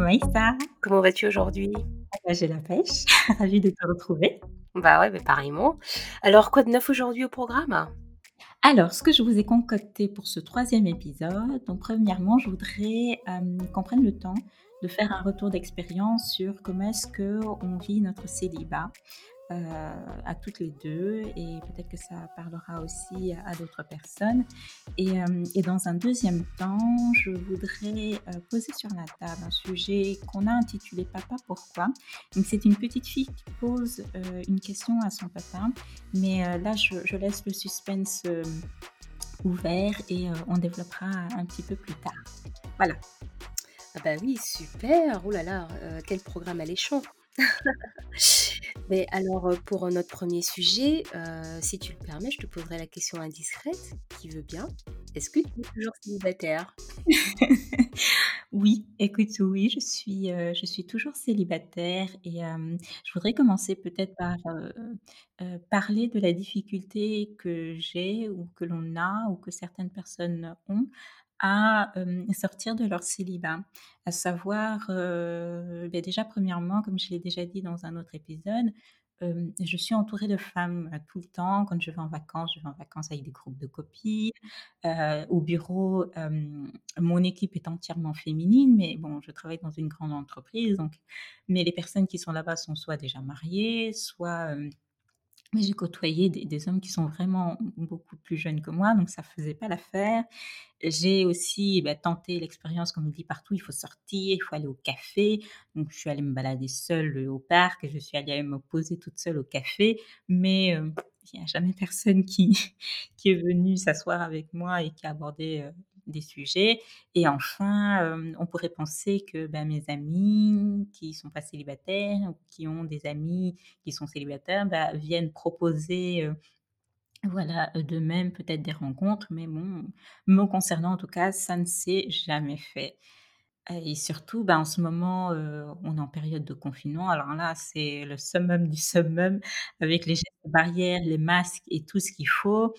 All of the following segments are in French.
Maïssa. Comment vas-tu aujourd'hui? Ah bah, j'ai la pêche, ravie de te retrouver. Bah ouais, mais pareillement. Alors, quoi de neuf aujourd'hui au programme? Alors, ce que je vous ai concocté pour ce troisième épisode, donc premièrement, je voudrais euh, qu'on prenne le temps de faire un retour d'expérience sur comment est-ce que on vit notre célibat euh, à toutes les deux et peut-être que ça parlera aussi à d'autres personnes. Et, euh, et, dans un deuxième temps, je voudrais euh, poser sur la table un sujet qu'on a intitulé Papa pourquoi? C'est une petite fille qui pose une question à son papa, mais là je, je, laisse le suspense ouvert et on développera un petit peu plus tard. Voilà. Ah bah oui, super. Oh là là, quel programme alléchant. Mais alors, pour notre premier sujet, si tu le permets, je te poserai la question indiscrète, qui veut bien. Est-ce que tu es toujours célibataire? Oui, écoute, oui, je suis, je suis toujours célibataire et je voudrais commencer peut-être par, parler de la difficulté que j'ai ou que l'on a ou que certaines personnes ont à sortir de leur célibat. À savoir, euh, ben déjà, premièrement, comme je l'ai déjà dit dans un autre épisode, je suis entourée de femmes tout le temps. Quand je vais en vacances, je vais en vacances avec des groupes de copines. au bureau, mon équipe est entièrement féminine, mais bon, je travaille dans une grande entreprise, donc, mais les personnes qui sont là-bas sont soit déjà mariées, soit mais j'ai côtoyé des, hommes qui sont vraiment beaucoup plus jeunes que moi, donc ça faisait pas l'affaire. J'ai aussi bah, tenté l'expérience, comme on dit partout, il faut sortir, il faut aller au café. Donc je suis allée me balader seule au parc, je suis allée me poser toute seule au café, mais euh, il n'y a jamais personne qui, qui est venu s'asseoir avec moi et qui a abordé euh, des sujets. Et enfin, on pourrait penser que ben, mes amis qui sont pas célibataires ou qui ont des amis qui sont célibataires ben, viennent proposer voilà, de même peut-être des rencontres, mais bon, me concernant en tout cas, ça ne s'est jamais fait. Et surtout, ben, en ce moment, on est en période de confinement. Alors là, c'est le summum du summum avec les gestes barrières, les masques et tout ce qu'il faut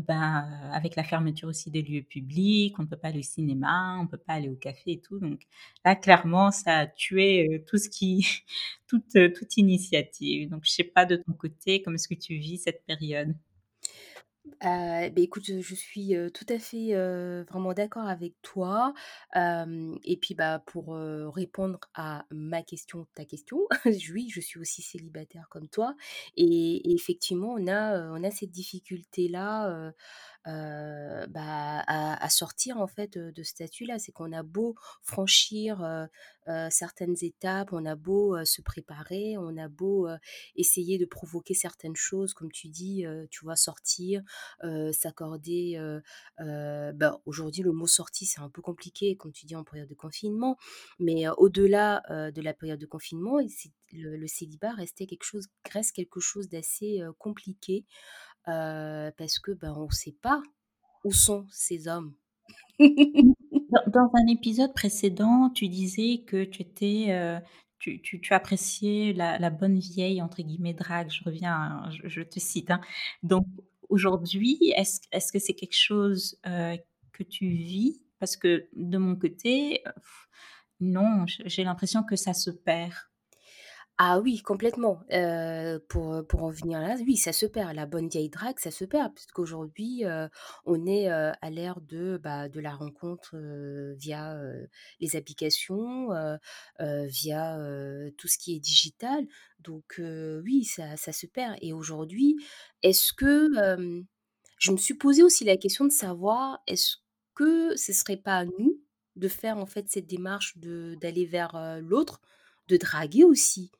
ben, avec la fermeture aussi des lieux publics, on ne peut pas aller au cinéma, on ne peut pas aller au café et tout. Donc là, clairement, ça a tué tout ce qui, toute, toute initiative. Donc je sais pas de ton côté, comment est-ce que tu vis cette période? Heu, beh, écoute, je suis, tout à fait, vraiment d'accord avec toi. et puis, bah, pour, répondre à ma question, ta question, oui, je suis aussi célibataire comme toi et effectivement, on a, on a cette difficulté-là, heu, bah, à, sortir en fait de, ce statut-là. C'est qu'on a beau franchir certaines étapes, on a beau se préparer, on a beau essayer de provoquer certaines choses, comme tu dis, tu vois, sortir, s'accorder. bah, aujourd'hui, le mot sortie, c'est un peu compliqué, comme tu dis, en période de confinement, mais au-delà de la période de confinement, le, le célibat restait quelque chose, reste quelque chose d'assez compliqué parce que ben, on ne sait pas où sont ces hommes. dans, un épisode précédent, tu disais que tu étais, tu, tu, tu, appréciais la, bonne vieille entre guillemets drague. Je reviens, je, te cite. Hein. Donc aujourd'hui, est-ce est-ce que c'est quelque chose que tu vis? Parce que de mon côté, non, j'ai l'impression que ça se perd. Ah oui, complètement. pour, pour en venir là, oui, ça se perd. La bonne vieille drague, ça se perd, puisqu'aujourd'hui, on est à l'ère de, bah, de la rencontre via les applications, via tout ce qui est digital. Donc oui, ça, ça se perd. Et aujourd'hui, est-ce que... je me suis posé aussi la question de savoir, est-ce que ce serait pas à nous de faire en fait cette démarche d'aller vers l'autre, de draguer aussi?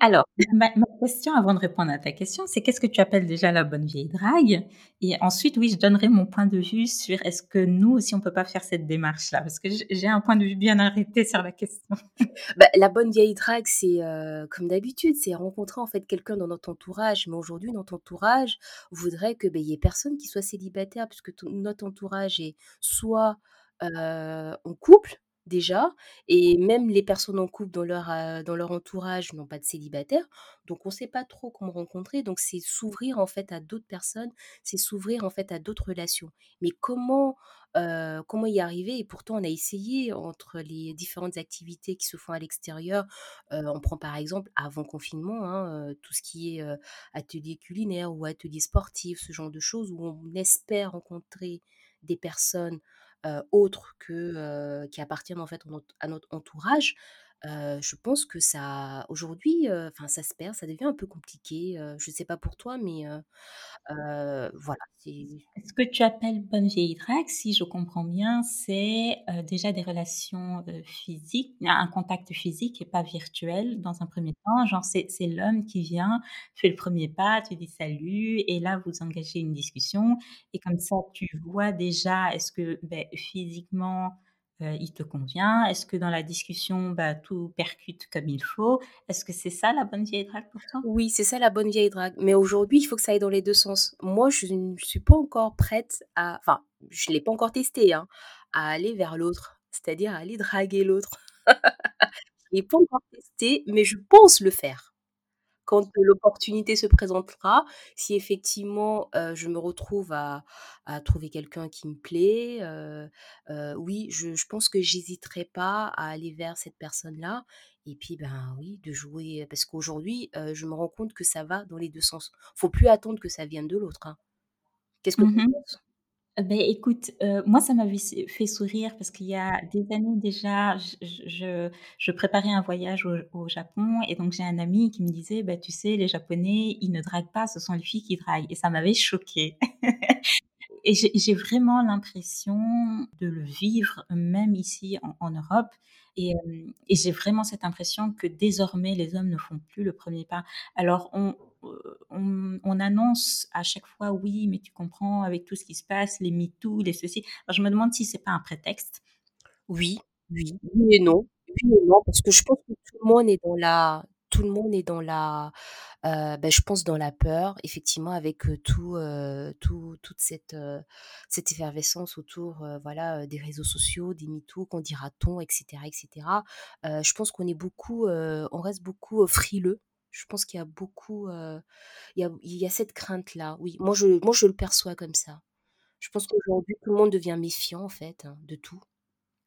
Alors, ma, question avant de répondre à ta question, c'est qu'est-ce que tu appelles déjà la bonne vieille drague? Et ensuite, oui, je donnerai mon point de vue sur est-ce que nous aussi on peut pas faire cette démarche-là? Parce que j'ai un point de vue bien arrêté sur la question. Bah, la bonne vieille drague, c'est euh, comme d'habitude, c'est rencontrer en fait quelqu'un dans notre entourage. Mais aujourd'hui, notre entourage voudrait que ben, y ait personne qui soit célibataire, puisque notre entourage est soit euh, en couple, déjà et même les personnes en couple dans leur, dans leur entourage n'ont pas de célibataire, donc on sait pas trop comment rencontrer, donc c'est s'ouvrir en fait à d'autres personnes, c'est s'ouvrir en fait à d'autres relations. Mais comment, comment y arriver? Et pourtant on a essayé entre les différentes activités qui se font à l'extérieur, on prend par exemple avant confinement, hein, tout ce qui est, atelier culinaire ou atelier sportif, ce genre de choses où on espère rencontrer des personnes, autres que, heu, qui appartiennent en fait à notre à notre entourage, je pense que ça aujourd'hui, enfin ça se perd, ça devient un peu compliqué, je sais pas pour toi mais voilà, Ce que tu appelles bonne vieille drague, si je comprends bien, c'est, déjà des relations, physiques, un contact physique et pas virtuel dans un premier temps. Genre c'est l'homme qui vient, fait le premier pas, tu dis: «Salut» et là vous engagez une discussion et comme ça tu vois déjà est-ce que, beh, physiquement, heu, il te convient? Est-ce que dans la discussion, bah, tout percute comme il faut? Est-ce que c'est ça la bonne vieille drague pour toi? Oui, c'est ça la bonne vieille drague. Mais aujourd'hui, il faut que ça aille dans les 2 sens. Moi, je ne suis pas encore prête à enfin, je l'ai pas encore testé, hein, à aller vers l'autre, c'est-à-dire à aller draguer l'autre. Je l'ai pas encore testé, mais je pense le faire. Quand, l'opportunité se présentera, si effectivement, je me retrouve à à trouver quelqu'un qui me plaît, oui, je je pense que j'hésiterai pas à aller vers cette personne-là et puis, ben, oui, de jouer parce qu'aujourd'hui, je me rends compte que ça va dans les 2 sens. Faut plus attendre que ça vienne de l'autre, hein. Qu'est-ce que tu Mmh en penses? Heu, beh, écoute, heu, moi ça m'avait fait sourire parce qu'il y a des années déjà, je préparais un voyage au Japon et donc j'ai un ami qui me disait: «Bah, tu sais, les Japonais, ils ne draguent pas, ce sont les filles qui draguent» et ça m'avait choquée. Et j'ai vraiment l'impression de le vivre, même ici en Europe et hem et j'ai vraiment cette impression que désormais les hommes ne font plus le premier pas. Alors on, on on annonce à chaque fois: «Oui, mais tu comprends avec tout ce qui se passe, les MeToo, les ceci». Alors je me demande si c'est pas un prétexte. Oui, oui, oui et non. Oui et non, parce que je pense que tout le monde est dans la tout le monde est dans la, heu, bah, je pense dans la peur, effectivement, avec, heu, tout, tout toute cette, cette effervescence autour, voilà, des réseaux sociaux, des MeToo, qu'en dira-t-on et cetera et cetera. Heu, je pense qu'on est beaucoup, on reste beaucoup, frileux. Je pense qu'il y a beaucoup, il y a cette crainte-là, oui. Moi je moi je le perçois comme ça. Je pense qu'aujourd'hui tout le monde devient méfiant, en fait, hein, de tout.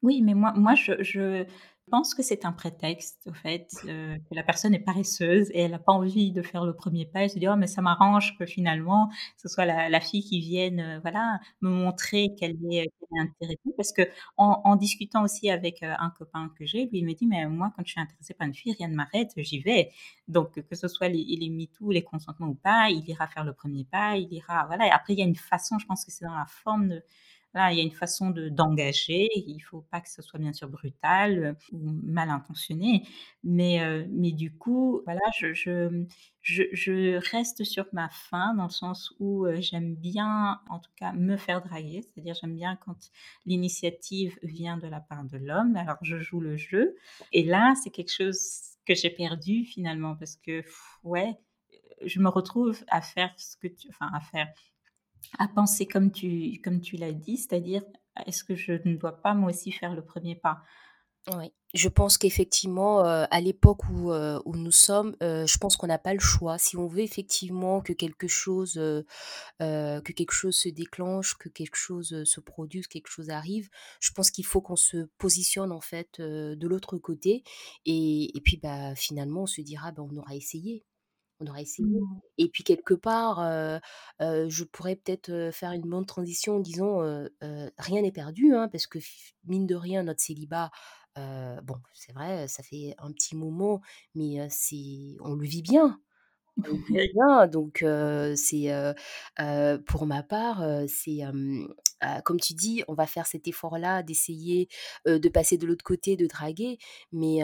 Oui, mais moi moi je je pense que c'est un prétexte au fait, heu, que la personne est paresseuse et elle a pas envie de faire le premier pas. Elle se dit: «Oh mais ça m'arrange que finalement ce soit la fille qui vienne, heu, voilà, me montrer qu'elle est qu'elle est intéressée». Parce qu'en en discutant aussi avec, un copain que j'ai, lui il me dit: «Mais moi quand je suis intéressé par une fille, rien ne m'arrête, j'y vais». Donc que ce soit les les MeToo, les consentements ou pas, il ira faire le premier pas, il ira voilà et après il y a une façon, je pense que c'est dans la forme de voilà, il y a une façon de d'engager. Il faut pas que ce soit bien sûr brutal, heu, ou mal intentionné. Mais, heu, mais du coup, voilà, je je, je reste sur ma faim dans le sens où, heu, j'aime bien, en tout cas, me faire draguer. C'est-à-dire j'aime bien quand l'initiative vient de la part de l'homme. Alors je joue le jeu et là, c'est quelque chose que j'ai perdu finalement parce que, ouais, je me retrouve à faire ce que tu enfin à faire à penser comme tu comme tu l'as dit, c'est-à-dire, est-ce que je ne dois pas moi aussi faire le premier pas? Oui, je pense qu'effectivement, heu, à l'époque où, heu, où nous sommes, heu, je pense qu'on n'a pas le choix. Si on veut effectivement que quelque chose, que quelque chose se déclenche, que quelque chose, se produise, quelque chose arrive, je pense qu'il faut qu'on se positionne en fait, de l'autre côté et et puis, bah, finalement on se dira: «Bah, on aura essayé». On aura essayé Mmh. et puis quelque part, je pourrais peut-être, faire une bonne transition en disant, rien n'est perdu, hein, parce que mine de rien, notre célibat, bon, c'est vrai, ça fait un petit moment, mais c'est on le vit bien, on le vit bien donc c'est, pour ma part, c'est, heu, comme tu dis, on va faire cet effort-là d'essayer, de passer de l'autre côté, de draguer, mais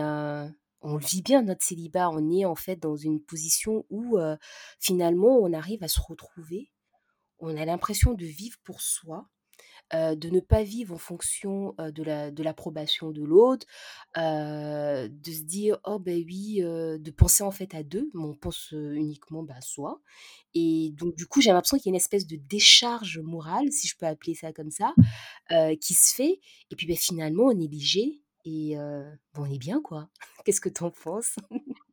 on vit bien notre célibat. On est en fait dans une position où, finalement on arrive à se retrouver. On a l'impression de vivre pour soi de ne pas vivre en fonction, de la de l'approbation de l'autre, de se dire: «Oh beh, oui», de penser en fait à 2, mais on pense, uniquement, bah, à soi et donc du coup, j'ai l'impression qu'il y a une espèce de décharge morale, si je peux appeler ça comme ça, heu, qui se fait et puis, beh, finalement on est léger et bah, on est bien, quoi. Qu'est-ce que tu en penses?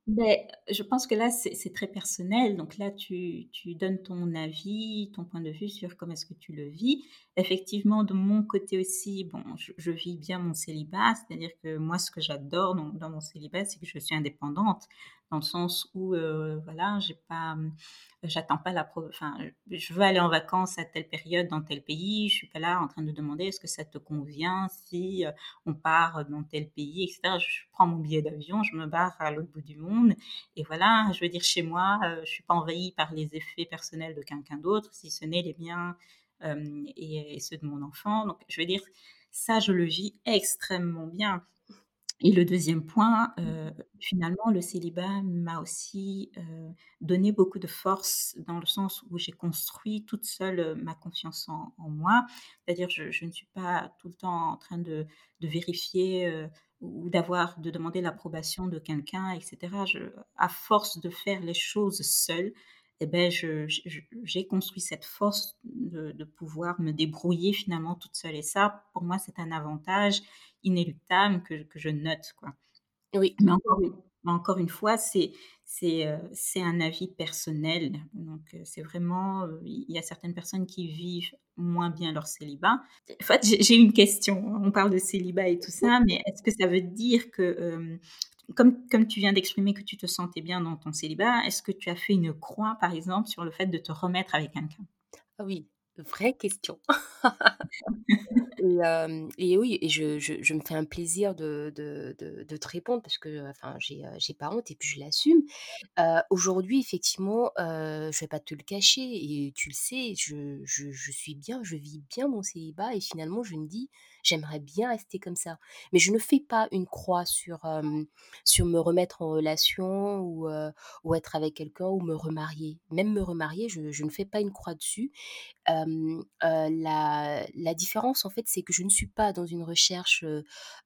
Beh, je pense que là, c'est c'est très personnel. Donc là, tu tu donnes ton avis, ton point de vue sur comment est-ce que tu le vis. Effectivement, de mon côté aussi, bon, je vis bien mon célibat, c'est-à-dire que moi, ce que j'adore dans mon célibat, c'est que je suis indépendante, dans le sens où, heu, voilà, j'ai pas, mmh, j'attends pas l'appro enfin, je veux aller en vacances à telle période dans tel pays, je suis pas là en train de demander: «Est-ce que ça te convient si, heu, on part dans tel pays?» et cetera. Je prends mon billet d'avion, je me barre à l'autre bout du monde et voilà, je veux dire chez moi, je suis pas envahie par les effets personnels de quelqu'un d'autre, si ce n'est les miens, et et ceux de mon enfant. Donc je veux dire, ça, je le vis extrêmement bien. Et le deuxième point, heu, finalement, le célibat m'a aussi, donné beaucoup de force dans le sens où j'ai construit toute seule, ma confiance en en moi. C'est-à-dire je je ne suis pas tout le temps en train de de vérifier, ou d'avoir de demander l'approbation de quelqu'un et cetera. Je à force de faire les choses seule je je j'ai construit cette force de de pouvoir me débrouiller finalement toute seule et ça, pour moi, c'est un avantage inéluctable que que je note, quoi. Oui. Mais encore une mais encore une fois, c'est c'est un avis personnel, donc heu, c'est vraiment, heu, il y a certaines personnes qui vivent moins bien leur célibat. En fait, j'ai une question, on parle de célibat et tout ça, mais est-ce que ça veut dire que, comme comme tu viens d'exprimer que tu te sentais bien dans ton célibat, est-ce que tu as fait une croix, par exemple, sur le fait de te remettre avec quelqu'un? Ah oui, vraie question. Et oui et je je je me fais un plaisir de de de de te répondre parce que, enfin, j'ai, heu, j'ai pas honte et puis je l'assume. Heu, aujourd'hui, effectivement, je vais pas te le cacher et tu le sais, je je je suis bien, je vis bien mon célibat et finalement, je me dis: «J'aimerais bien rester comme ça». Mais je ne fais pas une croix sur, me remettre en relation ou, être avec quelqu'un ou me remarier. Même me remarier, je je ne fais pas une croix dessus. La différence, en fait, c'est que je ne suis pas dans une recherche,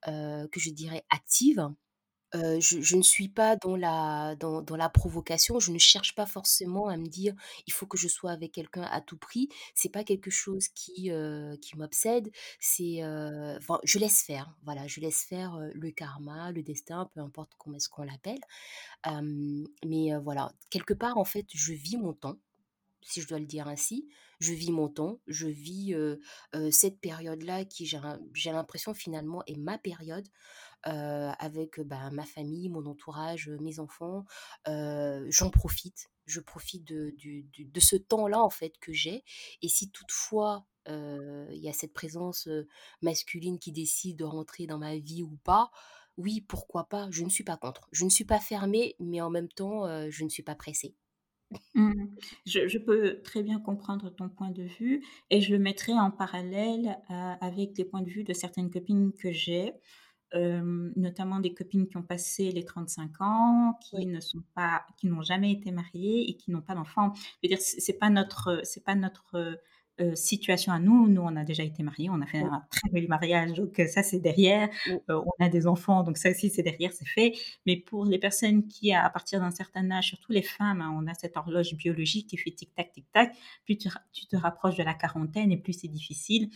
que je dirais active. Je ne suis pas dans la dans la provocation, je ne cherche pas forcément à me dire: «Il faut que je sois avec quelqu'un à tout prix». C'est pas quelque chose qui, qui m'obsède, c'est, enfin, je laisse faire, voilà, je laisse faire, le karma, le destin, peu importe comment est-ce qu'on l'appelle. Mais, voilà, quelque part, en fait, je vis mon temps si je dois le dire ainsi. Je vis mon temps, je vis, cette période-là qui j'ai l'impression finalement est ma période, avec, bah, ma famille, mon entourage, mes enfants. J'en profite, je profite de ce temps-là en fait que j'ai et si toutefois, il y a cette présence, masculine qui décide de rentrer dans ma vie ou pas, oui, pourquoi pas? Je ne suis pas contre. Je ne suis pas fermée, mais en même temps, je ne suis pas pressée. Mmh. Je je peux très bien comprendre ton point de vue et je le mettrai en parallèle, heu, avec les points de vue de certaines copines que j'ai, hem, notamment des copines qui ont passé les 35 ans, qui Oui, ne sont pas qui n'ont jamais été mariées et qui n'ont pas d'enfants. Je veux dire, c'est c'est pas notre, c'est pas notre, heu, situation à nous. Nous, on a déjà été mariés, on a fait un très joli mariage, donc heu, ça, c'est derrière. oui, Heu, on a des enfants, donc ça aussi, c'est derrière, c'est fait. Mais pour les personnes qui, à partir d'un certain âge, surtout les femmes, hein, on a cette horloge biologique qui fait tic-tac, tic-tac. Plus tu tu te rapproches de la quarantaine et plus c'est difficile,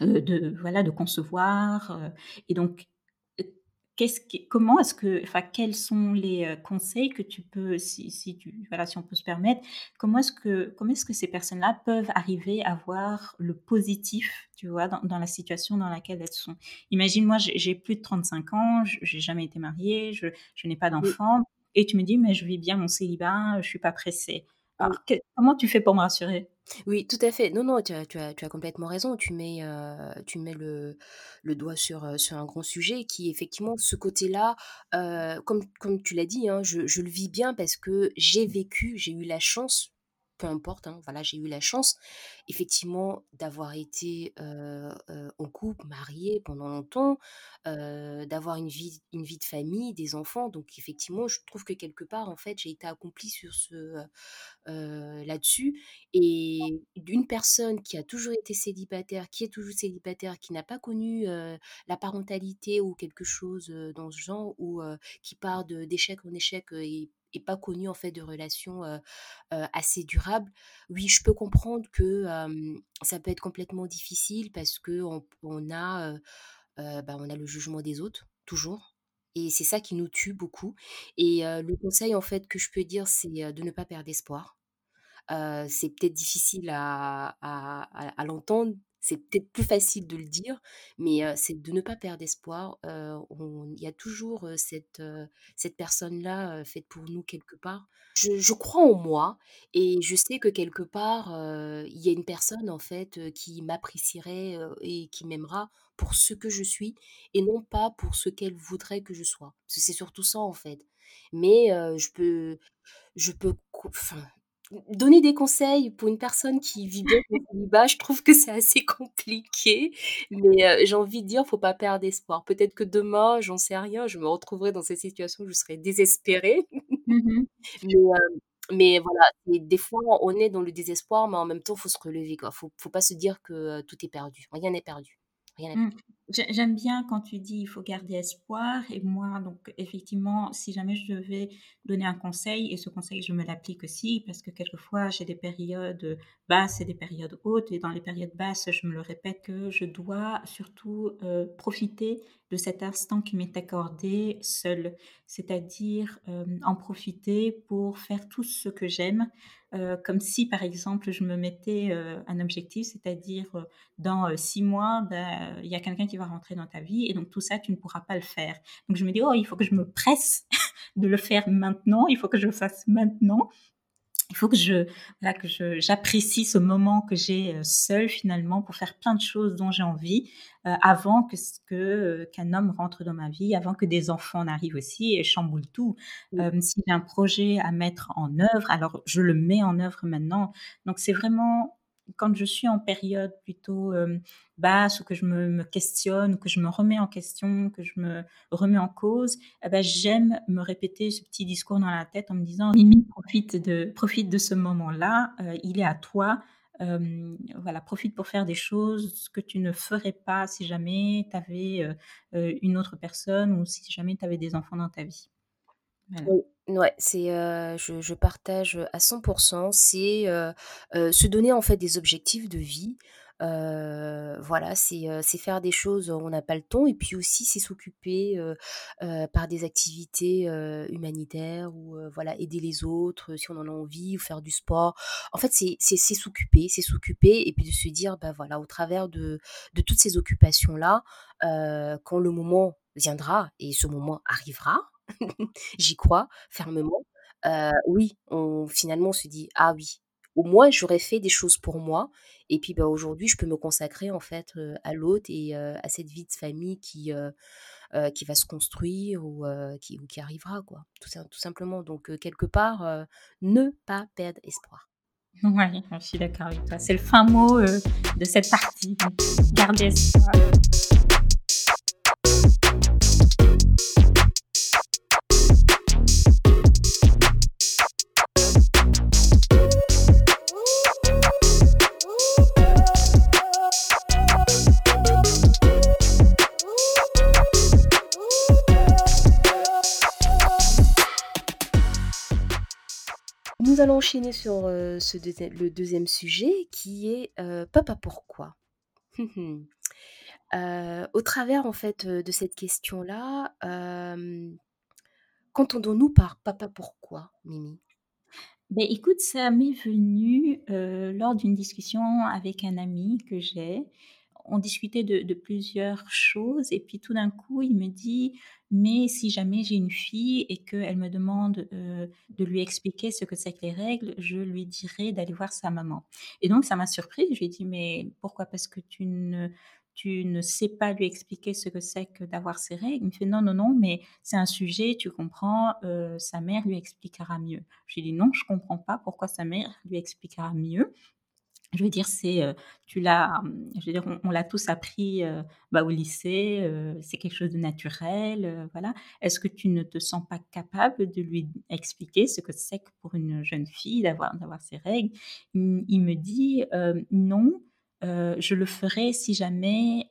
de voilà, de concevoir, et donc, qu'est-ce qui comment est-ce que enfin, quels sont les, heu, conseils que tu peux si si tu voilà, si on peut se permettre, comment est-ce que comment est-ce que ces personnes-là peuvent arriver à voir le positif, tu vois, dans dans la situation dans laquelle elles sont? Imagine moi, j'ai plus de 35 ans, je j'ai jamais été mariée, je je n'ai pas oui, d'enfant et tu me dis: «Mais je vis bien mon célibat, je suis pas pressée». oui. Alors que comment tu fais pour me rassurer? Oui, tout à fait. Non, non, tu as tu as complètement raison. Tu mets, heu, tu mets le doigt sur, heu, sur un grand sujet qui effectivement ce côté-là, heu, comme comme tu l'as dit, hein, je le vis bien parce que j'ai vécu, j'ai eu la chance, peu importe, hein, voilà, j'ai eu la chance effectivement d'avoir été, en couple, mariée pendant longtemps, d'avoir une vie une vie de famille, des enfants. Donc effectivement, je trouve que quelque part, en fait, j'ai été accomplie sur ce, là-dessus et d'une personne qui a toujours été célibataire, qui est toujours célibataire, qui n'a pas connu, la parentalité ou quelque chose, dans ce genre ou, qui part d'échec en échec, et et pas connu en fait de relations, assez durables. Oui, je peux comprendre que, ça peut être complètement difficile parce qu'on on a, bah, on a le jugement des autres, toujours et c'est ça qui nous tue beaucoup et le conseil, en fait, que je peux dire, c'est, de ne pas perdre espoir. C'est peut-être difficile à à à à l'entendre, c'est peut-être plus facile de le dire, mais c'est de ne pas perdre espoir. Il y a toujours, cette, cette personne-là, faite pour nous quelque part. Je crois en moi et je sais que quelque part, il y a une personne en fait, qui m'apprécierait, et qui m'aimera pour ce que je suis et non pas pour ce qu'elle voudrait que je sois. C'est surtout ça en fait. Mais je peux je peux donner des conseils pour une personne qui vit bien son célibat, je trouve que c'est assez compliqué, mais heu, j'ai envie de dire: «Faut pas perdre espoir». Peut-être que demain, j'en sais rien, je me retrouverai dans cette situation où je serai désespérée. Mmh mh. Mais heu, mais voilà, et des fois, on est dans le désespoir, mais en même temps, faut se relever, quoi. Faut faut pas se dire que, heu, tout est perdu. Rien n'est perdu. Rien n'est Mmh. J'ai j'aime bien quand tu dis: «Il faut garder espoir» et moi donc effectivement, si jamais je devais donner un conseil et ce conseil je me l'applique aussi parce que quelquefois j'ai des périodes, basses et des périodes hautes et dans les périodes basses, je me le répète que je dois surtout, heu, profiter de cet instant qui m'est accordé seule. C'est-à-dire, hem, en profiter pour faire tout ce que j'aime, heu, comme si par exemple je me mettais, un objectif, c'est-à-dire, dans, 6 mois, bah, il y a quelqu'un qui va rentrer dans ta vie et donc tout ça, tu ne pourras pas le faire. Donc je me dis: «Oh, il faut que je me presse de le faire maintenant, il faut que je le fasse maintenant». Il faut que je voilà, que j'apprécie ce moment que j'ai, heu, seule finalement pour faire plein de choses dont j'ai envie, heu, avant que ce que, heu, qu'un homme rentre dans ma vie, avant que des enfants n'arrivent aussi et chamboulent tout. Mmh. Hem, si j'ai un projet à mettre en œuvre, alors je le mets en œuvre maintenant. Donc c'est vraiment quand je suis en période plutôt, hem, basse ou que je me me questionne que je me remets en question, que je me remets en cause, eh bah, j'aime me répéter ce petit discours dans la tête en me disant: «Mimi, profite de profite de ce moment-là, heu, il est à toi, hem, voilà, profite pour faire des choses que tu ne ferais pas si jamais tu avais, une autre personne ou si jamais tu avais des enfants dans ta vie». Oui, ouais, c'est, je je partage, à 100% C'est, se donner, en fait, des objectifs de vie. Voilà, c'est, c'est faire des choses, on n'a pas le temps et puis aussi c'est s'occuper, par des activités, humanitaires ou, voilà, aider les autres, si on en a envie ou faire du sport. En fait, c'est c'est s'occuper, c'est s'occuper et puis de se dire, bah, voilà, au travers de de toutes ces occupations-là, heu, quand le moment viendra et ce moment arrivera, J'y crois fermement. Oui, on finalement, on se dit: «Ah oui, au moins j'aurais fait des choses pour moi et puis, bah, aujourd'hui, je peux me consacrer en fait, à l'autre et à cette vie de famille qui, qui va se construire ou qui ou qui arrivera quoi, tout tout simplement donc quelque part, ne pas perdre espoir. Ouais, je suis d'accord avec toi. C'est le fin mot, de cette partie, donc garder espoir. Allons enchaîner sur, heu, ce le deuxième sujet qui est, heu, papa pourquoi? Mmh Heu, au travers en fait, de cette question-là, qu'entendons-nous par papa pourquoi, Mimi? Beh, écoute, ça m'est venu, lors d'une discussion avec un ami que j'ai. On discutait de plusieurs choses et puis tout d'un coup, il me dit: «Mais si jamais j'ai une fille et qu'elle me demande, heu, de lui expliquer ce que c'est que les règles, je lui dirai d'aller voir sa maman» et donc ça m'a surprise. Je lui ai dit: «Mais pourquoi? Parce que tu ne tu ne sais pas lui expliquer ce que c'est que d'avoir ses règles?» il me fait: «Non, non, non, mais c'est un sujet, tu comprends, heu, sa mère lui expliquera mieux». Je lui ai dit: «Non, je comprends pas pourquoi sa mère lui expliquera mieux». Je veux dire, c'est, tu l'as, mmh, je veux dire, on l'a tous appris, bah, au lycée, c'est quelque chose de naturel, voilà. Est-ce que tu ne te sens pas capable de lui expliquer ce que c'est que pour une jeune fille d'avoir d'avoir ses règles? Mmh, il me dit, «Non, je le ferai si jamais,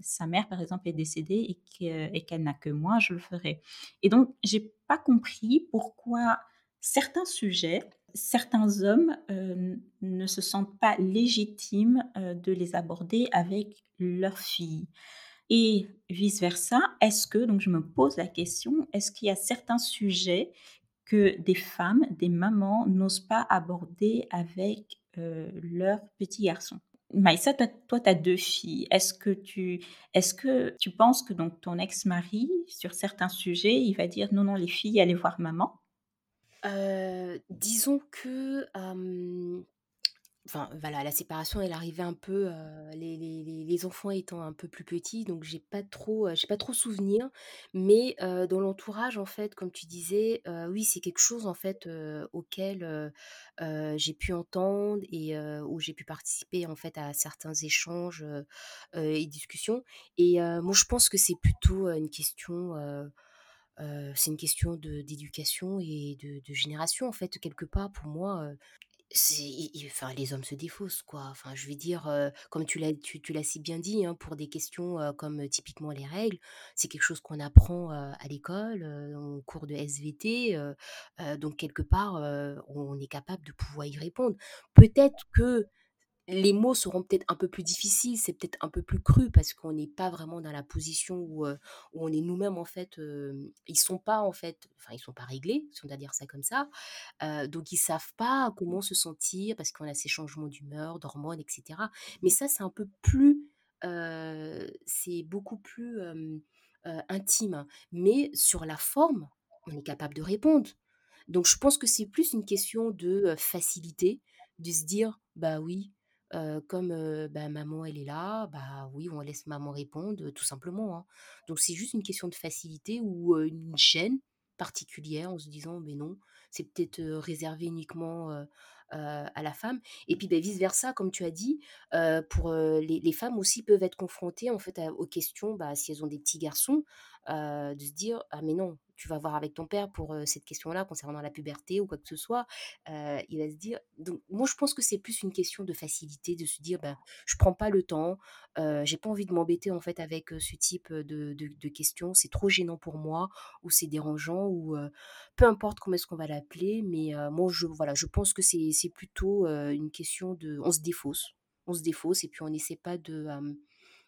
sa mère, par exemple, est décédée et qu'elle n'a que moi, je le ferai» et donc j'ai pas compris pourquoi certains sujets certains hommes, heu, ne se sentent pas légitimes, heu, de les aborder avec leurs filles Et vice versa, est-ce que donc je me pose la question, est-ce qu'il y a certains sujets que des femmes, des mamans n'osent pas aborder avec, heu, leurs petits garçons? Maïssa, toi tu as 2 filles. Est-ce que tu est-ce que tu penses que donc ton ex-mari, sur certains sujets, il va dire: «Non, non, les filles, allez voir maman»? Disons que, voilà, la séparation, elle arrivait un peu, les les les enfants étant un peu plus petits, donc j'ai pas trop, j'ai pas trop souvenir. Mais, dans l'entourage, en fait, comme tu disais, oui, c'est quelque chose, en fait, auquel, j'ai pu entendre et où j'ai pu participer, en fait, à certains échanges, et discussions. Et moi, je pense que c'est plutôt, une question, heu, c'est une question d'éducation et de de génération, en fait, quelque part, pour moi, i enfin, les hommes se défaussent, quoi. Enfin, je veux dire, heu, comme tu l'as tu tu l'as si bien dit, hein, pour des questions, heu, comme, typiquement les règles, c'est quelque chose qu'on apprend, à l'école, en cours de SVT, donc quelque part, on est capable de pouvoir y répondre. Peut-être que les mots seront peut-être un peu plus difficiles, c'est peut-être un peu plus cru parce qu'on n'est pas vraiment dans la position où, où on est nous-mêmes en fait, hem, ils sont pas en fait enfin ils sont pas réglés, si on doit dire ça comme ça, heu, donc ils savent pas comment se sentir parce qu'on a ces changements d'humeur, d'hormones et cetera. Mais ça, c'est un peu plus, c'est beaucoup plus, intime. Mais sur la forme, on est capable de répondre. Donc je pense que c'est plus une question de, facilité, de se dire: «Bah oui, comme, bah, maman elle est là, bah oui, on laisse maman répondre», tout simplement, hein. Donc c'est juste une question de facilité ou, une gêne particulière en se disant: «Mais non, c'est peut-être, réservé uniquement, à la femme» et puis, beh, vice versa comme tu as dit, pour, les les femmes aussi peuvent être confrontées en fait aux questions, bah, si elles ont des petits garçons, heu, de se dire: «Ah mais non, tu vas voir avec ton père pour, cette question-là concernant la puberté ou quoi que ce soit». Heu, il va se dire donc moi je pense que c'est plus une question de facilité, de se dire: «Bah, je prends pas le temps, heu, j'ai pas envie de m'embêter en fait avec, ce type, de de questions, c'est trop gênant pour moi ou c'est dérangeant» ou, peu importe comment est-ce qu'on va l'appeler, mais, moi je voilà, je pense que c'est plutôt, une question de on se défausse. On se défausse et puis on essaie pas de,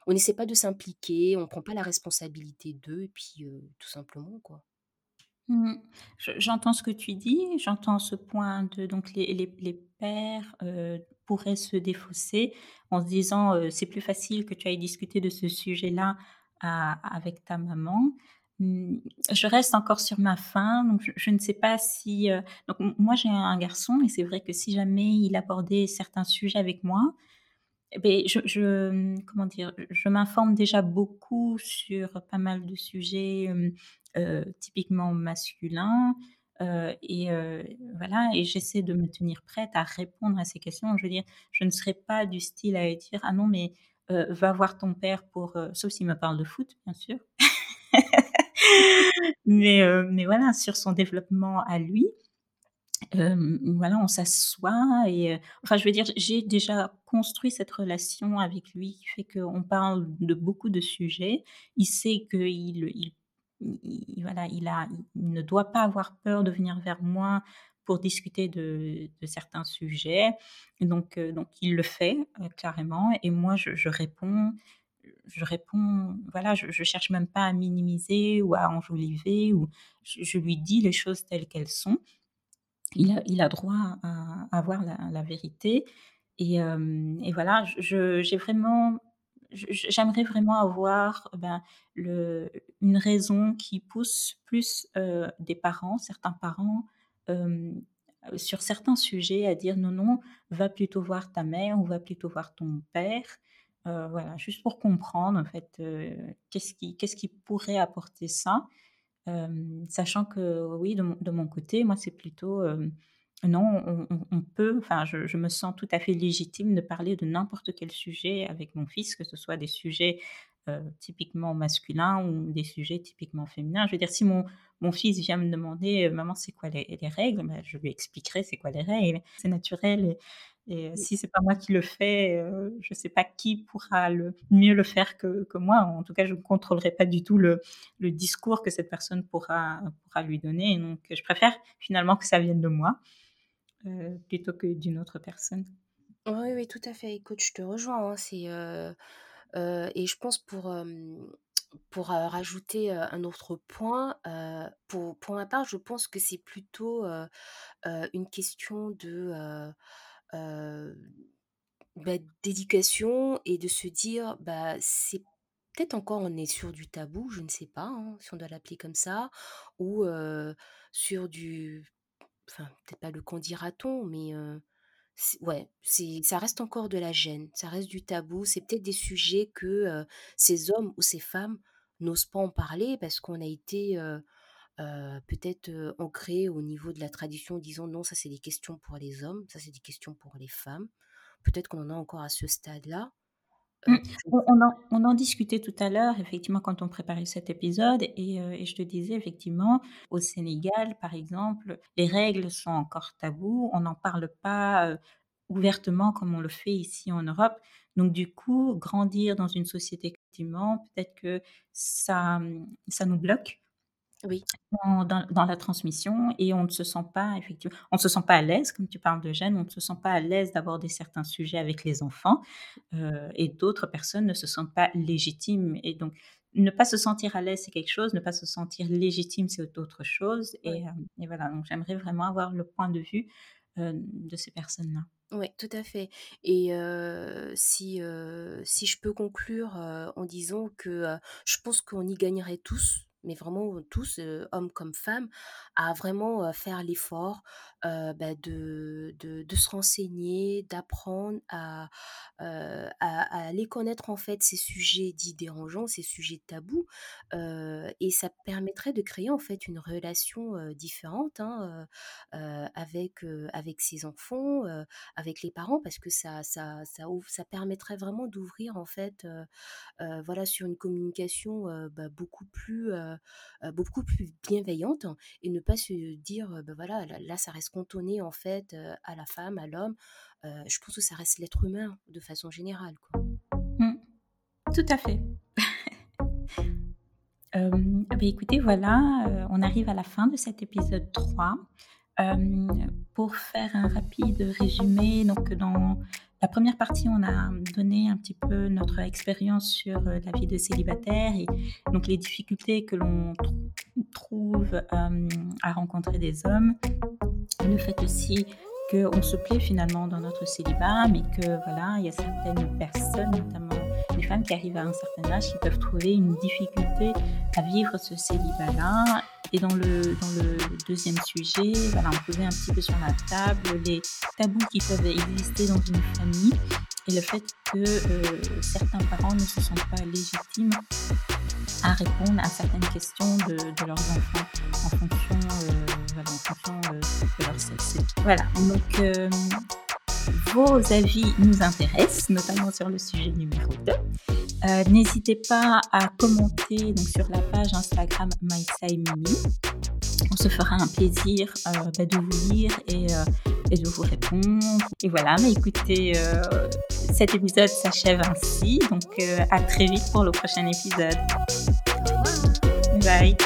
on essaie pas de s'impliquer, on prend pas la responsabilité d'eux et puis, tout simplement, quoi. Mmh. Je j'entends ce que tu dis, j'entends ce point de donc les les pères, pourraient se défausser en se disant, «C'est plus facile que tu ailles discuter de ce sujet-là avec ta maman». Mmh, je reste encore sur ma faim, donc je ne sais pas si, donc moi j'ai un garçon et c'est vrai que si jamais il abordait certains sujets avec moi, beh, je comment dire? Je m'informe déjà beaucoup sur pas mal de sujets, hem, heu, typiquement masculins, heu et voilà et j'essaie de me tenir prête à répondre à ces questions. Je veux dire, je ne serai pas du style à dire: «Ah non mais, va voir ton père pour, heu» sauf s'il me parle de foot, bien sûr. Mais, mais voilà, sur son développement à lui, voilà, on s'assoit et enfin, je veux dire, j'ai déjà construit cette relation avec lui qui fait qu'on parle de beaucoup de sujets. Il sait qu'il il il voilà, il a il ne doit pas avoir peur de venir vers moi pour discuter de certains sujets. Donc donc il le fait, carrément et moi je réponds je réponds, voilà, je je cherche même pas à minimiser ou à enjoliver ou je lui dis les choses telles qu'elles sont. Il a droit à à avoir la vérité et voilà, j'ai vraiment j'aimerais vraiment avoir, ben, une raison qui pousse plus, des parents, certains parents, sur certains sujets à dire: «Non, non, va plutôt voir ta mère ou va plutôt voir ton père». Voilà, juste pour comprendre en fait, qu'est-ce qui pourrait apporter ça? Sachant que oui, de mon côté, moi, c'est plutôt, non, on peut enfin, je me sens tout à fait légitime de parler de n'importe quel sujet avec mon fils, que ce soit des sujets, typiquement masculins ou des sujets typiquement féminins. Je veux dire, si mon mon fils vient me demander: «Heu, maman, c'est quoi les les règles?» bah, je lui expliquerai c'est quoi les règles. C'est naturel et Mmh. si c'est pas moi qui le fais, heu, je sais pas qui pourra le mieux le faire que que moi. En tout cas, je ne contrôlerai pas du tout le le discours que cette personne pourra pourra lui donner, donc je préfère finalement que ça vienne de moi, plutôt que d'une autre personne. Oui, oui, tout à fait. Écoute, je te rejoins, hein, c'est, et je pense pour, pour, rajouter, un autre point, pour pour ma part, je pense que c'est plutôt, une question de, bah, d'éducation et de se dire, bah, c'est peut-être encore on est sur du tabou, je ne sais pas, hein, si on doit l'appeler comme ça ou sur du enfin, peut-être pas le «qu'en dira-t-on» mais ouais, c'est ça reste encore de la gêne, ça reste du tabou. C'est peut-être des sujets que, ces hommes ou ces femmes n'osent pas en parler parce qu'on a été, heu, peut-être, heu, ancrés au niveau de la tradition, disant: «Non, ça c'est des questions pour les hommes, ça c'est des questions pour les femmes». Peut-être qu'on en est encore à ce stade-là, Mmh. je ne On en on en discutait tout à l'heure, effectivement, quand on préparait cet épisode et et je te disais effectivement, au Sénégal, par exemple, les règles sont encore tabous. On n'en parle pas, ouvertement comme on le fait ici en Europe. Donc du coup, grandir dans une société effectivement, peut-être que ça, mmh, ça nous bloque Oui, dans dans dans la transmission et on ne se sent pas effectivement on ne se sent pas à l'aise, comme tu parles de gêne, on ne se sent pas à l'aise d'aborder certains sujets avec les enfants, heu et d'autres personnes ne se sentent pas légitimes et donc ne pas se sentir à l'aise, c'est quelque chose, ne pas se sentir légitime, c'est autre chose et hem et voilà, donc j'aimerais vraiment avoir le point de vue, heu, de ces personnes-là. Ouais, tout à fait et si, si je peux conclure, en disant que, je pense qu'on y gagnerait tous, mais vraiment tous, hommes comme femmes, à vraiment, faire l'effort, bah, de de de se renseigner, d'apprendre à, à à aller connaître, en fait, ces sujets dits dérangeants, ces sujets tabous, et ça permettrait de créer, en fait, une relation, différente, hein, avec, avec ses enfants, avec les parents parce que ça ça ça ouvre ça permettrait vraiment d'ouvrir en fait, voilà sur une communication, bah, beaucoup plus, beaucoup plus bienveillante et ne pas se dire, bah, voilà là ça reste cantonné en fait, à la femme, à l'homme. Je pense que ça reste l'être humain de façon générale quoi. Mmh, tout à fait. Hem, beh, écoutez, voilà, on arrive à la fin de cet épisode 3. Hem, pour faire un rapide résumé, donc dans la première partie, on a donné un petit peu notre expérience sur, heu, la vie de célibataire et donc les difficultés que l'on trou trouve, hem, à rencontrer des hommes. Le fait aussi qu'on se plaît finalement dans notre célibat, mais que voilà, il y a certaines personnes, notamment femmes qui arrivent à un certain âge, qui peuvent trouver une difficulté à vivre ce célibat-là. Et dans le, dans le deuxième sujet, on posait un petit peu sur la table les tabous qui peuvent exister dans une famille et le fait que euh, certains parents ne se sentent pas légitimes à répondre à certaines questions de, leurs enfants en fonction, euh, euh, de leur sexe. Voilà, donc vos avis nous intéressent, notamment sur le sujet numéro 2. Euh, N'hésitez pas à commenter donc, sur la page Instagram MySaiMimi. On se fera un plaisir euh, bah, de vous lire et, euh, et, de vous répondre. Et voilà, mais écoutez, cet épisode s'achève ainsi. Donc à très vite pour le prochain épisode. Bye.